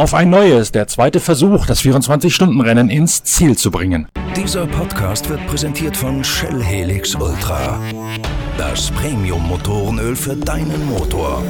Auf ein neues, der zweite Versuch, das 24-Stunden-Rennen ins Ziel zu bringen. Dieser Podcast wird präsentiert von Shell Helix Ultra. Das Premium-Motorenöl für deinen Motor.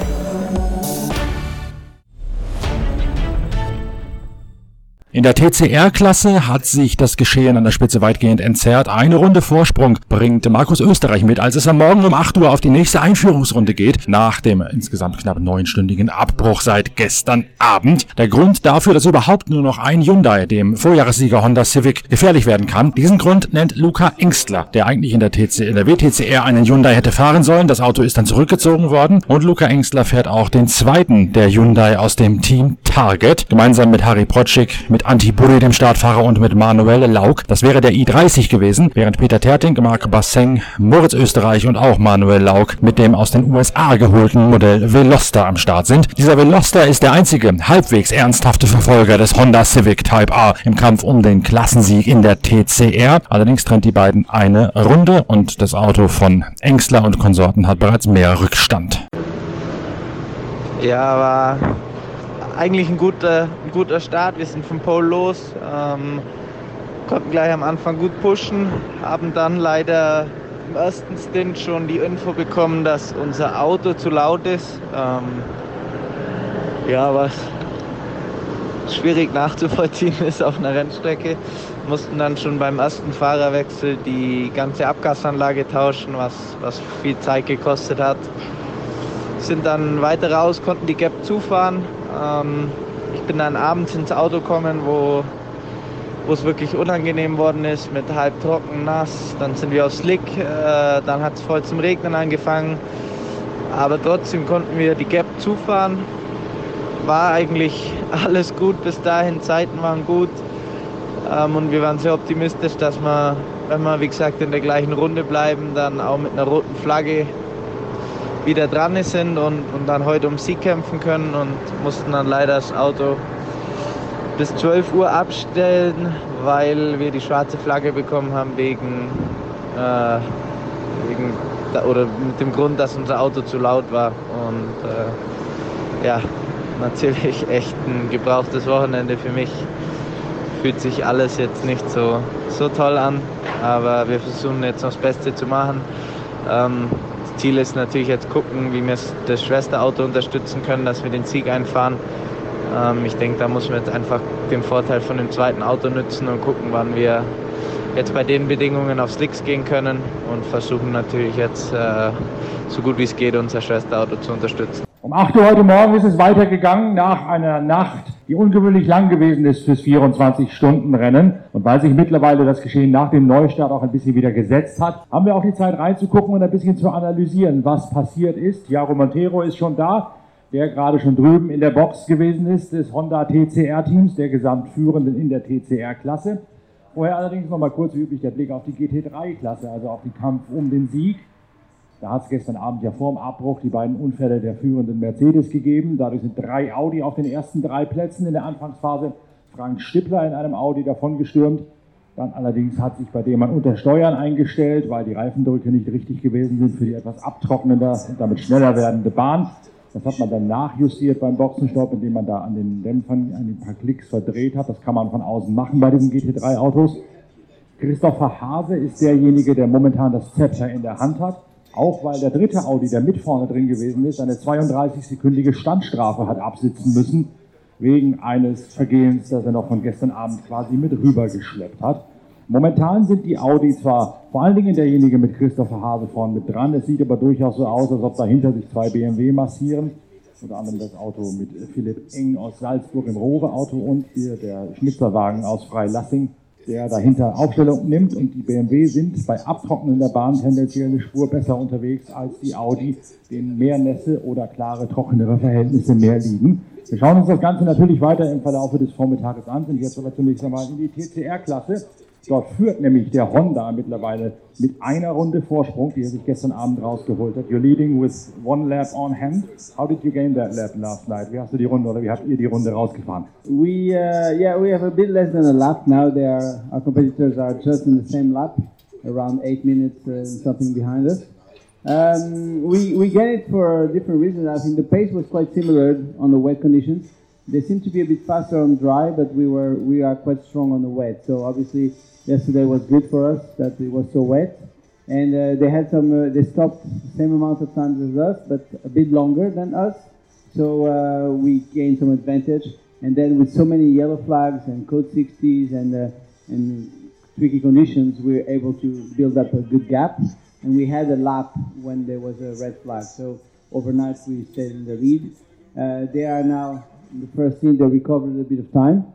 In der TCR-Klasse hat sich das Geschehen an der Spitze weitgehend entzerrt. Eine Runde Vorsprung bringt Markus Österreich mit, als es am Morgen um 8 Uhr auf die nächste Einführungsrunde geht, nach dem insgesamt knapp neunstündigen Abbruch seit gestern Abend. Der Grund dafür, dass überhaupt nur noch ein Hyundai, dem Vorjahressieger Honda Civic, gefährlich werden kann, diesen Grund nennt Luca Engstler, der eigentlich in der, TC, in der WTCR einen Hyundai hätte fahren sollen. Das Auto ist dann zurückgezogen worden und Luca Engstler fährt auch den zweiten der Hyundai aus dem Team Target, gemeinsam mit Harry Protschik, mit Anti Burri, dem Startfahrer, und mit Manuel Lauk. Das wäre der i30 gewesen, während Peter Terting, Marc Basseng, Moritz Österreich und auch Manuel Lauk mit dem aus den USA geholten Modell Veloster am Start sind. Dieser Veloster ist der einzige halbwegs ernsthafte Verfolger des Honda Civic Type R im Kampf um den Klassensieg in der TCR. Allerdings trennt die beiden eine Runde und das Auto von Engstler und Konsorten hat bereits mehr Rückstand. Ja, war eigentlich ein guter, ein guter Start. Wir sind vom Pole los, ähm, konnten gleich am Anfang gut pushen, haben dann leider im ersten Stint schon die Info bekommen, dass unser Auto zu laut ist. Ähm, ja, was schwierig nachzuvollziehen ist auf einer Rennstrecke. Mussten dann schon beim ersten Fahrerwechsel die ganze Abgasanlage tauschen, was, was viel Zeit gekostet hat. Sind dann weiter raus, konnten die Gap zufahren, ähm, ich bin dann abends ins Auto gekommen, wo wo es wirklich unangenehm worden ist, mit halb trocken, nass. Dann sind wir auf Slick, äh, dann hat es voll zum Regnen angefangen. Aber trotzdem konnten wir die Gap zufahren. War eigentlich alles gut bis dahin, Zeiten waren gut. Ähm, und wir waren sehr optimistisch, dass wir, wenn wir, wie gesagt, in der gleichen Runde bleiben, dann auch mit einer roten Flagge wieder dran sind und, und dann heute um Sieg kämpfen können und mussten dann leider das Auto bis 12 Uhr abstellen, weil wir die schwarze Flagge bekommen haben wegen, äh, wegen oder mit dem Grund, dass unser Auto zu laut war. Und äh, ja, natürlich echt ein gebrauchtes Wochenende für mich. Fühlt sich alles jetzt nicht so, so toll an, aber wir versuchen jetzt noch das Beste zu machen. Ähm, Ziel ist natürlich jetzt gucken, wie wir das Schwesterauto unterstützen können, dass wir den Sieg einfahren. Ähm, ich denke, da muss man jetzt einfach den Vorteil von dem zweiten Auto nutzen und gucken, wann wir jetzt bei den Bedingungen auf Slicks gehen können und versuchen natürlich jetzt äh, so gut wie es geht unser Schwesterauto zu unterstützen. Um 8 Uhr heute Morgen ist es weitergegangen nach einer Nacht, die ungewöhnlich lang gewesen ist fürs 24-Stunden-Rennen. Und weil sich mittlerweile das Geschehen nach dem Neustart auch ein bisschen wieder gesetzt hat, haben wir auch die Zeit reinzugucken und ein bisschen zu analysieren, was passiert ist. Jaro Montero ist schon da, der gerade schon drüben in der Box gewesen ist, des Honda TCR-Teams, der Gesamtführenden in der TCR-Klasse. Vorher allerdings nochmal kurz wie üblich der Blick auf die GT3-Klasse, also auf den Kampf um den Sieg. Da hat es gestern Abend ja vor dem Abbruch die beiden Unfälle der führenden Mercedes gegeben. Dadurch sind drei Audi auf den ersten drei Plätzen in der Anfangsphase. Frank Stippler in einem Audi davongestürmt. Dann allerdings hat sich bei dem man unter Steuern eingestellt, weil die Reifendrücke nicht richtig gewesen sind für die etwas abtrocknende und damit schneller werdende Bahn. Das hat man dann nachjustiert beim Boxenstopp, indem man da an den Dämpfern ein paar Klicks verdreht hat. Das kann man von außen machen bei diesen GT3-Autos. Christopher Hase ist derjenige, der momentan das Zepter in der Hand hat. Auch weil der dritte Audi, der mit vorne drin gewesen ist, eine 32-sekündige Standstrafe hat absitzen müssen, wegen eines Vergehens, das er noch von gestern Abend quasi mit rübergeschleppt hat. Momentan sind die Audi zwar vor allen Dingen derjenige mit Christopher Hase vorne mit dran, es sieht aber durchaus so aus, als ob dahinter sich zwei BMW massieren. Unter anderem das Auto mit Philipp Eng aus Salzburg im Rohre-Auto und hier der Schnitzerwagen aus Freilassing der dahinter Aufstellung nimmt und die BMW sind bei Abtrocknen der Bahn tendenziell eine Spur besser unterwegs als die Audi, denen mehr Nässe oder klare, trockenere Verhältnisse mehr liegen. Wir schauen uns das Ganze natürlich weiter im Verlauf des Vormittages an, sind jetzt aber zunächst einmal in die TCR-Klasse. Dort führt nämlich der Honda mittlerweile mit einer Runde Vorsprung, die er sich gestern Abend rausgeholt hat. You're leading with one lap on hand. How did you gain that lap last night? Wie hast du die Runde oder wie habt ihr die Runde rausgefahren? We uh, yeah we have a bit less than a lap now. There our competitors are just in the same lap, around eight minutes uh, something behind us. Um, we we get it for different reasons. I think the pace was quite similar on the wet conditions. They seem to be a bit faster on dry, but we were we are quite strong on the wet. So obviously yesterday was good for us that it was so wet, and uh, they had some. Uh, they stopped the same amount of times as us, but a bit longer than us. So uh, we gained some advantage. And then with so many yellow flags and code 60s and uh, and tricky conditions, we were able to build up a good gap. And we had a lap when there was a red flag. So overnight we stayed in the lead. Uh, they are now the first team. They recovered a bit of time,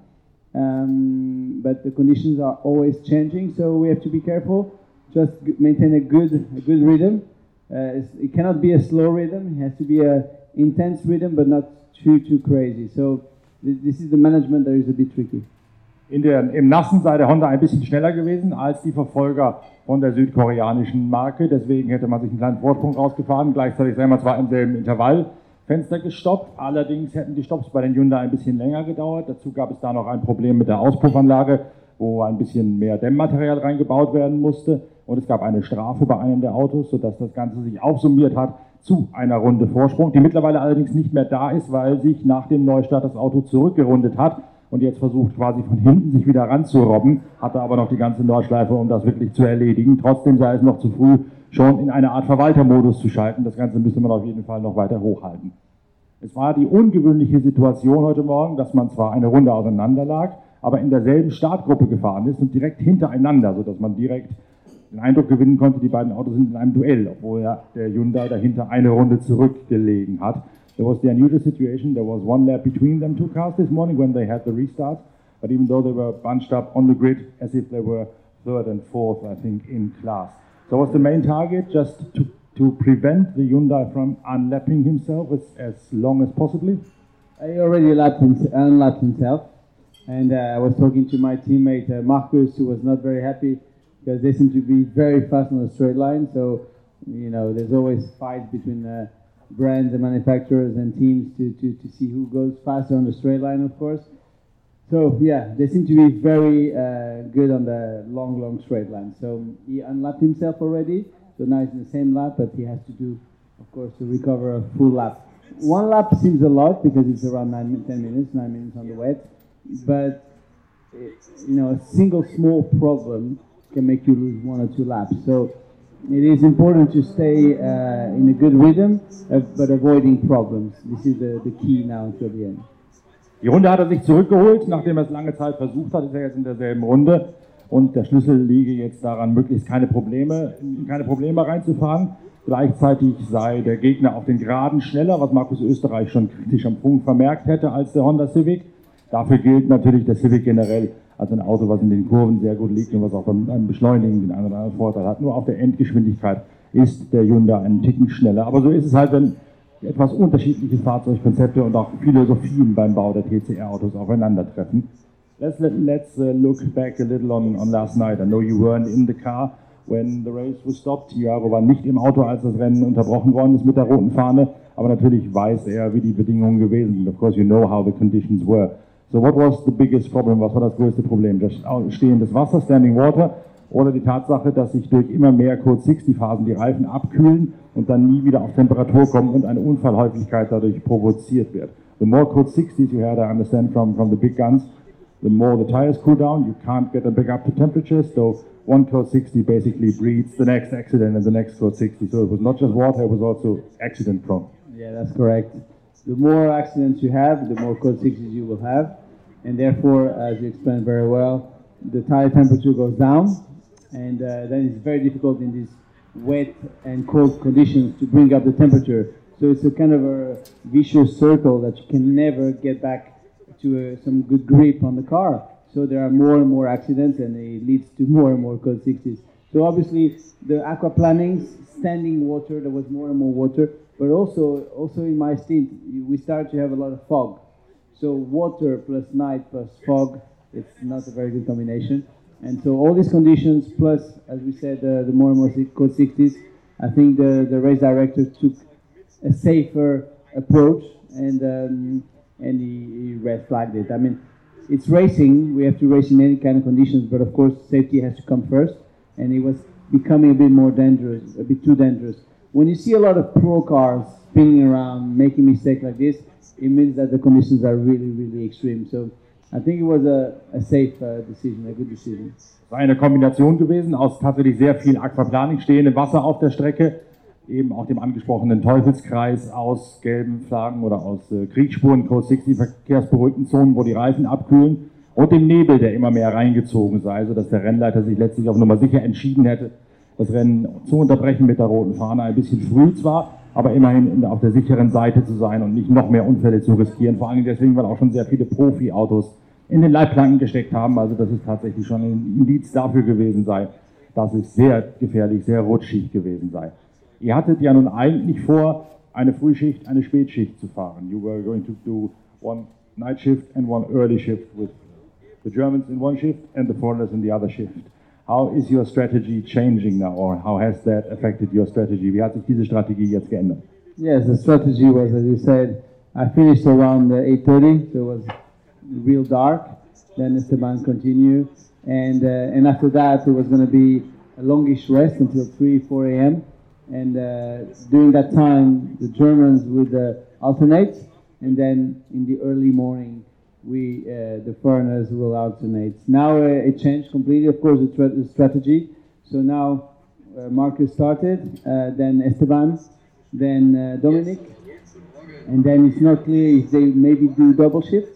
um, but the conditions are always changing. So we have to be careful. Just maintain a good a good rhythm. Uh, it cannot be a slow rhythm. It has to be a intense rhythm, but not too too crazy. So th- this is the management that is a bit tricky. In der, Im Nassen sei der Honda ein bisschen schneller gewesen als die Verfolger von der südkoreanischen Marke. Deswegen hätte man sich einen kleinen Vorsprung rausgefahren. Gleichzeitig sei man zwar im selben Intervallfenster gestoppt. Allerdings hätten die Stopps bei den Hyundai ein bisschen länger gedauert. Dazu gab es da noch ein Problem mit der Auspuffanlage, wo ein bisschen mehr Dämmmaterial reingebaut werden musste. Und es gab eine Strafe bei einem der Autos, sodass das Ganze sich aufsummiert hat zu einer Runde Vorsprung, die mittlerweile allerdings nicht mehr da ist, weil sich nach dem Neustart das Auto zurückgerundet hat und jetzt versucht quasi von hinten sich wieder ranzurobben, hatte aber noch die ganze Nordschleife, um das wirklich zu erledigen. Trotzdem sei es noch zu früh, schon in eine Art Verwaltermodus zu schalten. Das Ganze müsste man auf jeden Fall noch weiter hochhalten. Es war die ungewöhnliche Situation heute Morgen, dass man zwar eine Runde auseinander lag, aber in derselben Startgruppe gefahren ist und direkt hintereinander, sodass man direkt den Eindruck gewinnen konnte, die beiden Autos sind in einem Duell, obwohl ja der Hyundai dahinter eine Runde zurückgelegen hat. There was the unusual situation. There was one lap between them two cars this morning when they had the restart. But even though they were bunched up on the grid as if they were third and fourth, I think, in class. So was the main target just to, to prevent the Hyundai from unlapping himself as, as long as possibly? He already lapped him, unlapped himself, and uh, I was talking to my teammate uh, Marcus, who was not very happy because they seem to be very fast on the straight line. So, you know, there's always fights between uh, brands and manufacturers and teams to, to, to see who goes faster on the straight line, of course. So yeah, they seem to be very uh, good on the long, long straight line. So he unlapped himself already. So now he's in the same lap, but he has to do, of course, to recover a full lap. One lap seems a lot because it's around nine, ten minutes, nine minutes on the wet. But it, you know, a single small problem can make you lose one or two laps. So it is important to stay uh, in a good rhythm, uh, but avoiding problems. This is the, the key now until the end. Die Runde hat er sich zurückgeholt, nachdem er es lange Zeit versucht hat, ist er jetzt in derselben Runde. Und der Schlüssel liege jetzt daran, möglichst keine Probleme, in keine Probleme reinzufahren. Gleichzeitig sei der Gegner auf den Geraden schneller, was Markus Österreich schon kritisch am Punkt vermerkt hätte als der Honda Civic. Dafür gilt natürlich der Civic generell als ein Auto, was in den Kurven sehr gut liegt und was auch beim Beschleunigen den einen oder anderen Vorteil hat. Nur auf der Endgeschwindigkeit ist der Hyundai einen Ticken schneller. Aber so ist es halt, wenn etwas unterschiedliche Fahrzeugkonzepte und auch Philosophien beim Bau der TCR-Autos aufeinandertreffen. Let's, let, let's uh, look back a little on, on last night. I know you weren't in the car when the race was stopped. Jaro war nicht im Auto, als das Rennen unterbrochen worden ist mit der roten Fahne. Aber natürlich weiß er, wie die Bedingungen gewesen sind. Of course, you know how the conditions were. So what was the biggest problem? Was war das größte Problem? Das stehendes Wasser, standing water, oder die Tatsache, dass sich durch immer mehr Code 60 Phasen die Reifen abkühlen und dann nie wieder auf Temperatur kommen und eine Unfallhäufigkeit dadurch provoziert wird. The more Code 60s you had, I understand from, from the big guns, the more the tires cool down, you can't get them back up to temperatures, so one Code 60 basically breeds the next accident and the next Code 60. So it was not just water, it was also accident prone. Yeah, that's correct. The more accidents you have, the more code 60s you will have. And therefore, as you explained very well, the tire temperature goes down. And uh, then it's very difficult in these wet and cold conditions to bring up the temperature. So it's a kind of a vicious circle that you can never get back to uh, some good grip on the car. So there are more and more accidents and it leads to more and more code 60s. So obviously the aquaplaning, standing water, there was more and more water, but also also in my stint we started to have a lot of fog. So water plus night plus fog, it's not a very good combination. And so all these conditions plus, as we said, uh, the more and more code 60s, I think the, the race director took a safer approach and um, and he, he red flagged it. I mean, it's racing. We have to race in any kind of conditions, but of course, safety has to come first. And it was becoming a bit more dangerous, a bit too dangerous. when you see a lot of pro cars spinning around, making mistakes like this, it means that the conditions are really, really extreme. So I think it was a, a safe uh, decision, a good decision. War eine Kombination gewesen aus tatsächlich sehr viel Aquaplaning, stehendem Wasser auf der Strecke, eben auch dem angesprochenen Teufelskreis aus gelben Flaggen oder aus äh, Kriegsspuren, Code 60 verkehrsberuhigten Zonen, wo die Reifen abkühlen und dem Nebel, der immer mehr reingezogen sei, sodass der Rennleiter sich letztlich auf Nummer sicher entschieden hätte, das Rennen zu unterbrechen mit der roten Fahne. Ein bisschen früh zwar, aber immerhin auf der sicheren Seite zu sein und nicht noch mehr Unfälle zu riskieren. Vor allem deswegen, weil auch schon sehr viele Profi-Autos in den Leitplanken gesteckt haben. Also das ist tatsächlich schon ein Indiz dafür gewesen sei, dass es sehr gefährlich, sehr rutschig gewesen sei. Ihr hattet ja nun eigentlich vor, eine Frühschicht, eine Spätschicht zu fahren. You were going to do one night shift and one early shift with the Germans in one shift and the foreigners in the other shift. How is your strategy changing now, or how has that affected your strategy? Wie hat sich diese Strategie jetzt geändert? Yes, the strategy was, as you said, I finished around uh, 8.30, so it was real dark. Then Esteban continued, and uh, and after that, it was going to be a longish rest until 3, 4 a.m. And uh, during that time, the Germans would uh, alternate, and then in the early morning, we uh, the foreigners will alternate. Now uh, it changed completely, of course, the, tra- the strategy. So now uh, Marcus started, uh, then Esteban, then uh, Dominic, and then it's not clear if they maybe do double shifts,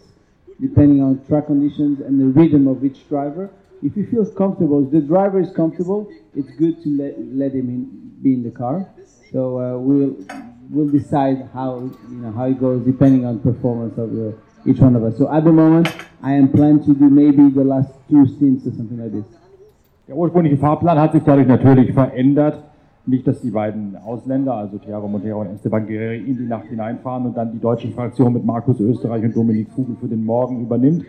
depending on track conditions and the rhythm of each driver. If he feels comfortable, if the driver is comfortable, it's good to let, let him in, be in the car. So uh, we'll we'll decide how you know how it goes depending on performance of the, each one of us. So at the moment, I am planning to do maybe the last two stints or something like this. Der ursprüngliche Fahrplan hat sich dadurch natürlich verändert. Nicht, dass die beiden Ausländer, also Thiago Montero und Esteban Guerreri, in die Nacht hineinfahren und dann die deutsche Fraktion mit Markus Österreich und Dominik Vogel für den Morgen übernimmt.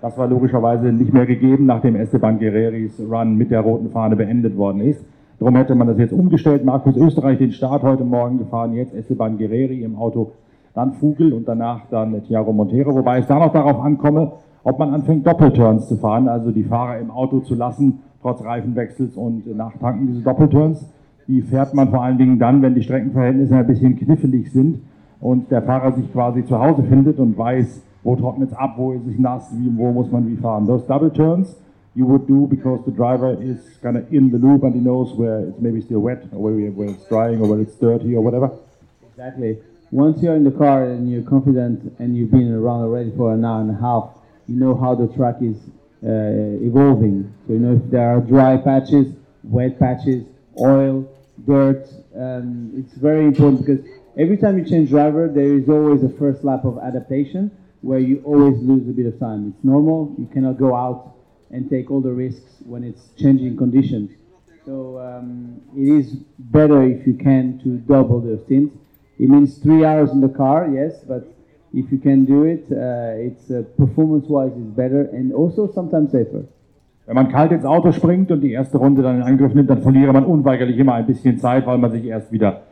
Das war logischerweise nicht mehr gegeben, nachdem Esteban Guerreris Run mit der roten Fahne beendet worden ist. Darum hätte man das jetzt umgestellt. Markus Österreich den Start heute Morgen gefahren, jetzt Esteban Guerreri im Auto, dann Vogel und danach dann Thiago Montero. Wobei es da noch darauf ankomme, ob man anfängt Doppelturns zu fahren, also die Fahrer im Auto zu lassen, trotz Reifenwechsels und Nachtanken diese Doppelturns. Die fährt man vor allen Dingen dann, wenn die Streckenverhältnisse ein bisschen knifflig sind und der Fahrer sich quasi zu Hause findet und weiß, wo trocknet es ab, wo ist es nass, wie, wo muss man wie fahren. Those double turns you would do because the driver is kind of in the loop and he knows where it's maybe still wet or where, where it's drying or where it's dirty or whatever. Exactly. Once you're in the car and you're confident and you've been around already for an hour and a half, you know how the track is uh, evolving. So you know if there are dry patches, wet patches, oil, dirt. It's very important because every time you change driver, there is always a first lap of adaptation where you always lose a bit of time. It's normal. You cannot go out and take all the risks when it's changing conditions. So um, it is better if you can to double the stint. It means three hours in the car, yes, but if you can do it, uh, it's uh, performance-wise is better and also sometimes safer. Wenn man kalt ins Auto springt und die erste Runde dann in Angriff nimmt, dann verliere man unweigerlich immer ein bisschen Zeit, weil man sich erst wieder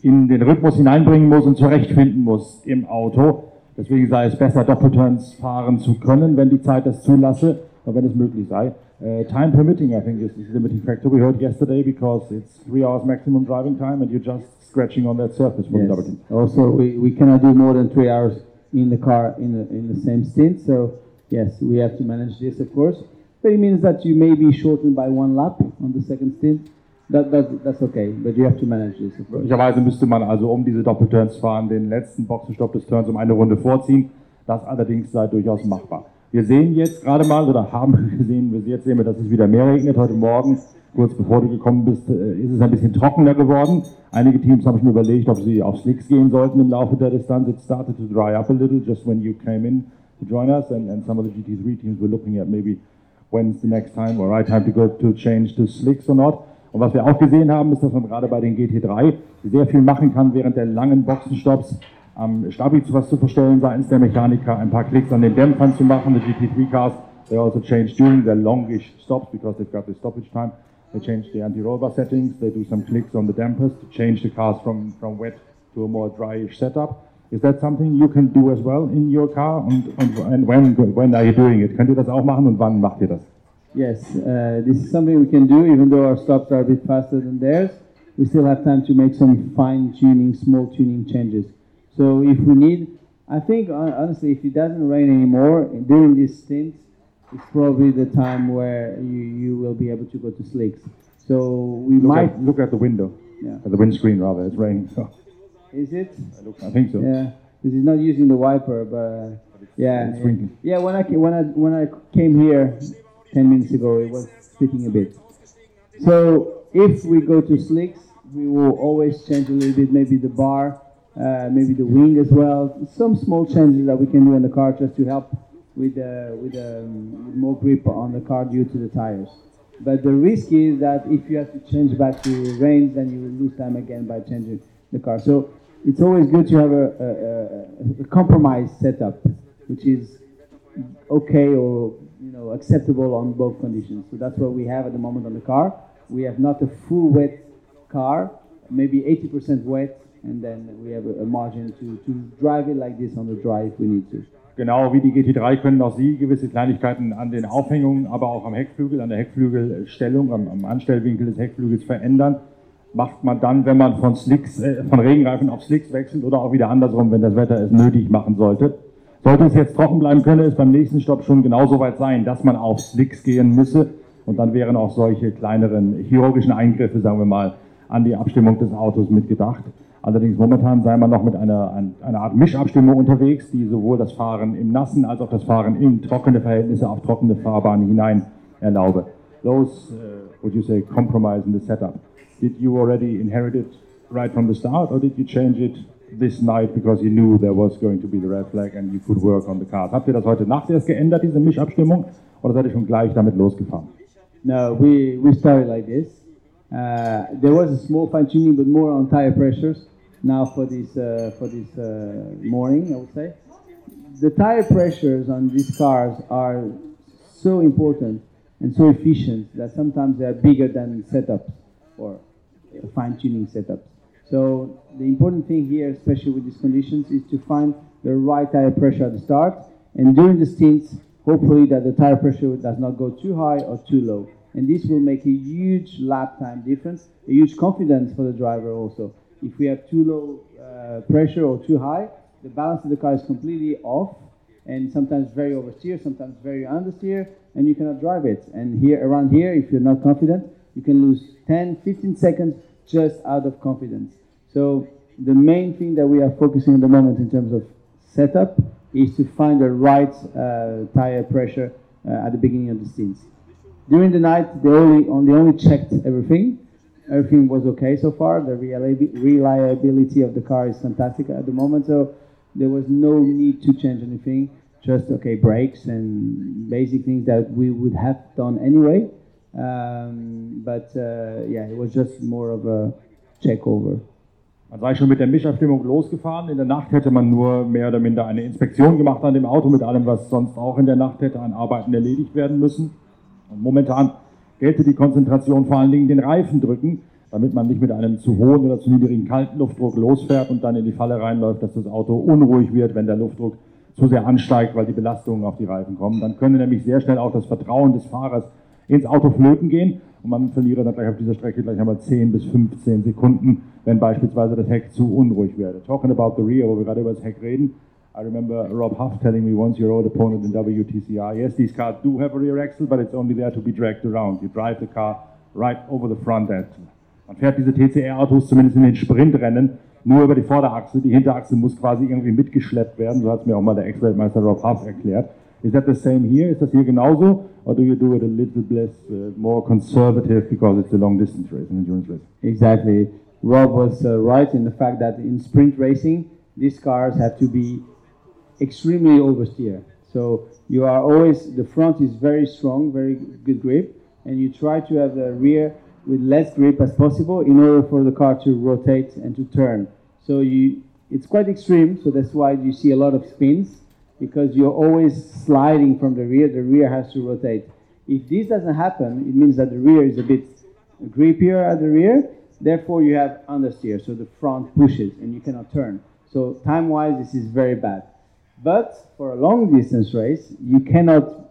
in den Rhythmus hineinbringen muss und zurechtfinden muss im Auto. Deswegen sei es besser, Doppelturns fahren zu können, wenn die Zeit das zulasse, oder wenn es möglich sei. Uh, time permitting, I think, is the limiting factor. We heard yesterday because it's three hours maximum driving time and you're just scratching on that surface for Yes. the double. Also, we, we cannot do more than three hours in the car in the, in the same stint. So, yes, we have to manage this, of course. But it means that you may be shortened by one lap on the second stint. That, that, that's okay, but you have to manage this. Möglicherweise müsste man also, um diese Doppelturns fahren, den letzten Boxenstopp des Turns um eine Runde vorziehen. Das allerdings sei durchaus machbar. Wir sehen jetzt gerade mal, oder haben gesehen, wir jetzt sehen dass es wieder mehr regnet. Heute Morgen, kurz bevor du gekommen bist, äh, ist es ein bisschen trockener geworden. Einige Teams haben schon überlegt, ob sie auf Slicks gehen sollten im Laufe der Distanz. It started to dry up a little just when you came in to join us, and, and some of the GT3 teams were looking at maybe when's the next time or right time to go to change to slicks or not. Und was wir auch gesehen haben, ist, dass man gerade bei den GT3 sehr viel machen kann während der langen Boxenstopps. Am Stabi zu was zu verstellen seitens der Mechaniker, ein paar Klicks an den Dämpfern zu machen. The GT3 cars, they also change during their longish stops because they've got the stoppage time. They change the anti-roll bar settings. They do some clicks on the dampers to change the cars from, from wet to a more dryish setup. Is that something you can do as well in your car? Und, und and when, when are you doing it? Könnt ihr das auch machen und wann macht ihr das? Yes, uh, this is something we can do, even though our stops are a bit faster than theirs. we still have time to make some fine tuning, small tuning changes. So if we need, I think honestly, if it doesn't rain anymore during this stint, it's probably the time where you, you will be able to go to slicks. So we Look might, at, look at the window, yeah. at the windscreen rather. It's raining, so Is it? I, look, I think so. Yeah, because he's not using the wiper, but yeah, yeah. When I when I when I came here ten minutes ago, it was spitting a bit. So if we go to slicks, we will always change a little bit, maybe the bar, uh, maybe the wing as well. Some small changes that we can do in the car just to help with uh, with, um, more grip on the car due to the tires. But the risk is that if you have to change back to range, then you will lose time again by changing the car. So it's always good to have a, a, a, compromise setup, which is okay or you know acceptable on both conditions. So that's what we have at the moment on the car. We have not a full wet car, maybe 80% wet, and then we have a, a margin to, to drive it like this on the dry if we need to. Genau wie die GT3 können auch Sie gewisse Kleinigkeiten an den Aufhängungen, aber auch am Heckflügel, an der Heckflügelstellung, am, am Anstellwinkel des Heckflügels verändern. Macht man dann, wenn man von Slicks, äh, von Regenreifen auf Slicks wechselt oder auch wieder andersrum, wenn das Wetter es nötig machen sollte. Sollte es jetzt trocken bleiben, könne es beim nächsten Stopp schon genauso weit sein, dass man auf Slicks gehen müsse. Und dann wären auch solche kleineren chirurgischen Eingriffe, sagen wir mal, an die Abstimmung des Autos mitgedacht. Allerdings momentan sei man noch mit einer, ein- einer Art Mischabstimmung unterwegs, die sowohl das Fahren im Nassen als auch das Fahren in trockene Verhältnisse auf trockene Fahrbahnen hinein erlaube. Those, uh, would you say, compromise in the setup. Did you already inherit it right from the start, or did you change it this night because you knew there was going to be the red flag and you could work on the cars? Habt ihr das heute Nacht erst geändert, diese Mischabstimmung, oder seid ihr schon gleich damit losgefahren? No, we, we started like this. Uh, there was a small fine tuning, but more on tire pressures. Now for this uh, for this uh, morning, I would say, the tire pressures on these cars are so important and so efficient that sometimes they are bigger than setups or fine tuning setups. So the important thing here, especially with these conditions, is to find the right tire pressure at the start, and during the stints, hopefully that the tire pressure does not go too high or too low. And this will make a huge lap time difference, a huge confidence for the driver also. If we have too low uh, pressure or too high, the balance of the car is completely off, and sometimes very oversteer, sometimes very understeer, and you cannot drive it. And here, around here, if you're not confident, you can lose 10, 15 seconds just out of confidence. So the main thing that we are focusing at the moment in terms of setup is to find the right uh, tire pressure uh, at the beginning of the stints. During the night, they only, only checked everything. Everything was okay so far. The reliability of the car is fantastic at the moment, so there was no need to change anything. Just okay, brakes and basic things that we would have done anyway. Um, but uh, yeah, it was just more of a check over. Man sei schon mit der Mischabstimmung losgefahren. In der Nacht hätte man nur mehr oder minder eine Inspektion gemacht an dem Auto mit allem, was sonst auch in der Nacht hätte an Arbeiten erledigt werden müssen. Und momentan gelte die Konzentration vor allen Dingen den Reifen drücken, damit man nicht mit einem zu hohen oder zu niedrigen Kaltluftdruck losfährt und dann in die Falle reinläuft, dass das Auto unruhig wird, wenn der Luftdruck zu sehr ansteigt, weil die Belastungen auf die Reifen kommen. Dann könnte nämlich sehr schnell auch das Vertrauen des Fahrers ins Auto flöten gehen und man verliere dann gleich auf dieser Strecke gleich einmal 10 bis 15 Sekunden, wenn beispielsweise das Heck zu unruhig werde. Talking about the rear, wo wir gerade über das Heck reden, I remember Rob Huff telling me once your old opponent in WTCR, yes, these cars do have a rear axle, but it's only there to be dragged around. You drive the car right over the front end. Man fährt diese TCR-Autos zumindest in den Sprintrennen nur über die Vorderachse. Die Hinterachse muss quasi irgendwie mitgeschleppt werden. So hat es mir auch mal der Ex-Weltmeister Rob Huff erklärt. Is that the same here? Is das hier genauso? Or do you do it a little less, uh, more conservative because it's a long distance race, an endurance race? Exactly. Rob was uh, right in the fact that in sprint racing, these cars have to be extremely oversteer. So you are always, the front is very strong, very good grip, and you try to have the rear with less grip as possible in order for the car to rotate and to turn. So you, it's quite extreme, so that's why you see a lot of spins, because you're always sliding from the rear, the rear has to rotate. If this doesn't happen, it means that the rear is a bit grippier at the rear, therefore you have understeer, so the front pushes and you cannot turn. So time-wise, this is very bad. But for a long distance race, you cannot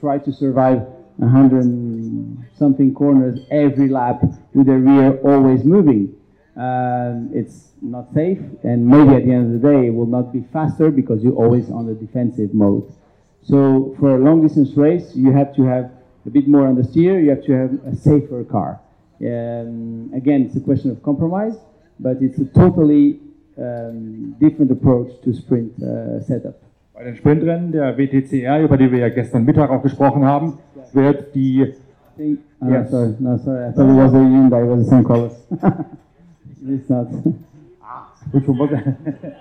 try to survive 100 something corners every lap with the rear always moving. Um, it's not safe, and maybe at the end of the day, it will not be faster because you're always on the defensive mode. So for a long distance race, you have to have a bit more on the steer, you have to have a safer car. Um, again, it's a question of compromise, but it's a totally um, different approach to sprint uh, setup. Bei den Sprintrennen der WTCR, über die wir ja gestern Mittag auch gesprochen haben, wird die. think, uh, Yes. sorry, no, sorry, I thought it was a Hyundai, it was the same colors. it's not. Which one?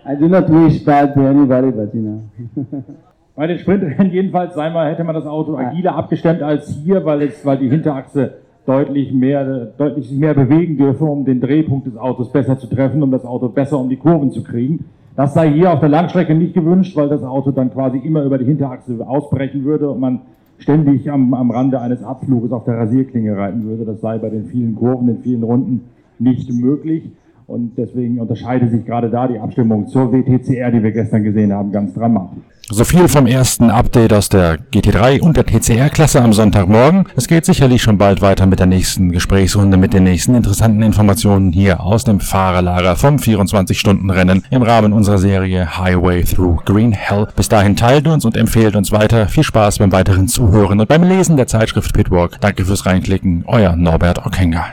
I do not wish bad to anybody, but you know. Bei den Sprintrennen jedenfalls sei mal, hätte man das Auto agiler abgestemmt als hier, weil es, weil die Hinterachse deutlich mehr, deutlich sich mehr bewegen dürfe, um den Drehpunkt des Autos besser zu treffen, um das Auto besser um die Kurven zu kriegen. Das sei hier auf der Langstrecke nicht gewünscht, weil das Auto dann quasi immer über die Hinterachse ausbrechen würde und man ständig am, am Rande eines Abfluges auf der Rasierklinge reiten würde. Das sei bei den vielen Kurven, den vielen Runden nicht möglich. Und deswegen unterscheidet sich gerade da die Abstimmung zur WTCR, die wir gestern gesehen haben, ganz dramatisch. So viel vom ersten Update aus der GT3 und der TCR-Klasse am Sonntagmorgen. Es geht sicherlich schon bald weiter mit der nächsten Gesprächsrunde, mit den nächsten interessanten Informationen hier aus dem Fahrerlager vom 24-Stunden-Rennen im Rahmen unserer Serie Highway Through Green Hell. Bis dahin teilt uns und empfehlt uns weiter. Viel Spaß beim weiteren Zuhören und beim Lesen der Zeitschrift Pitwalk. Danke fürs Reinklicken. Euer Norbert Ockenger.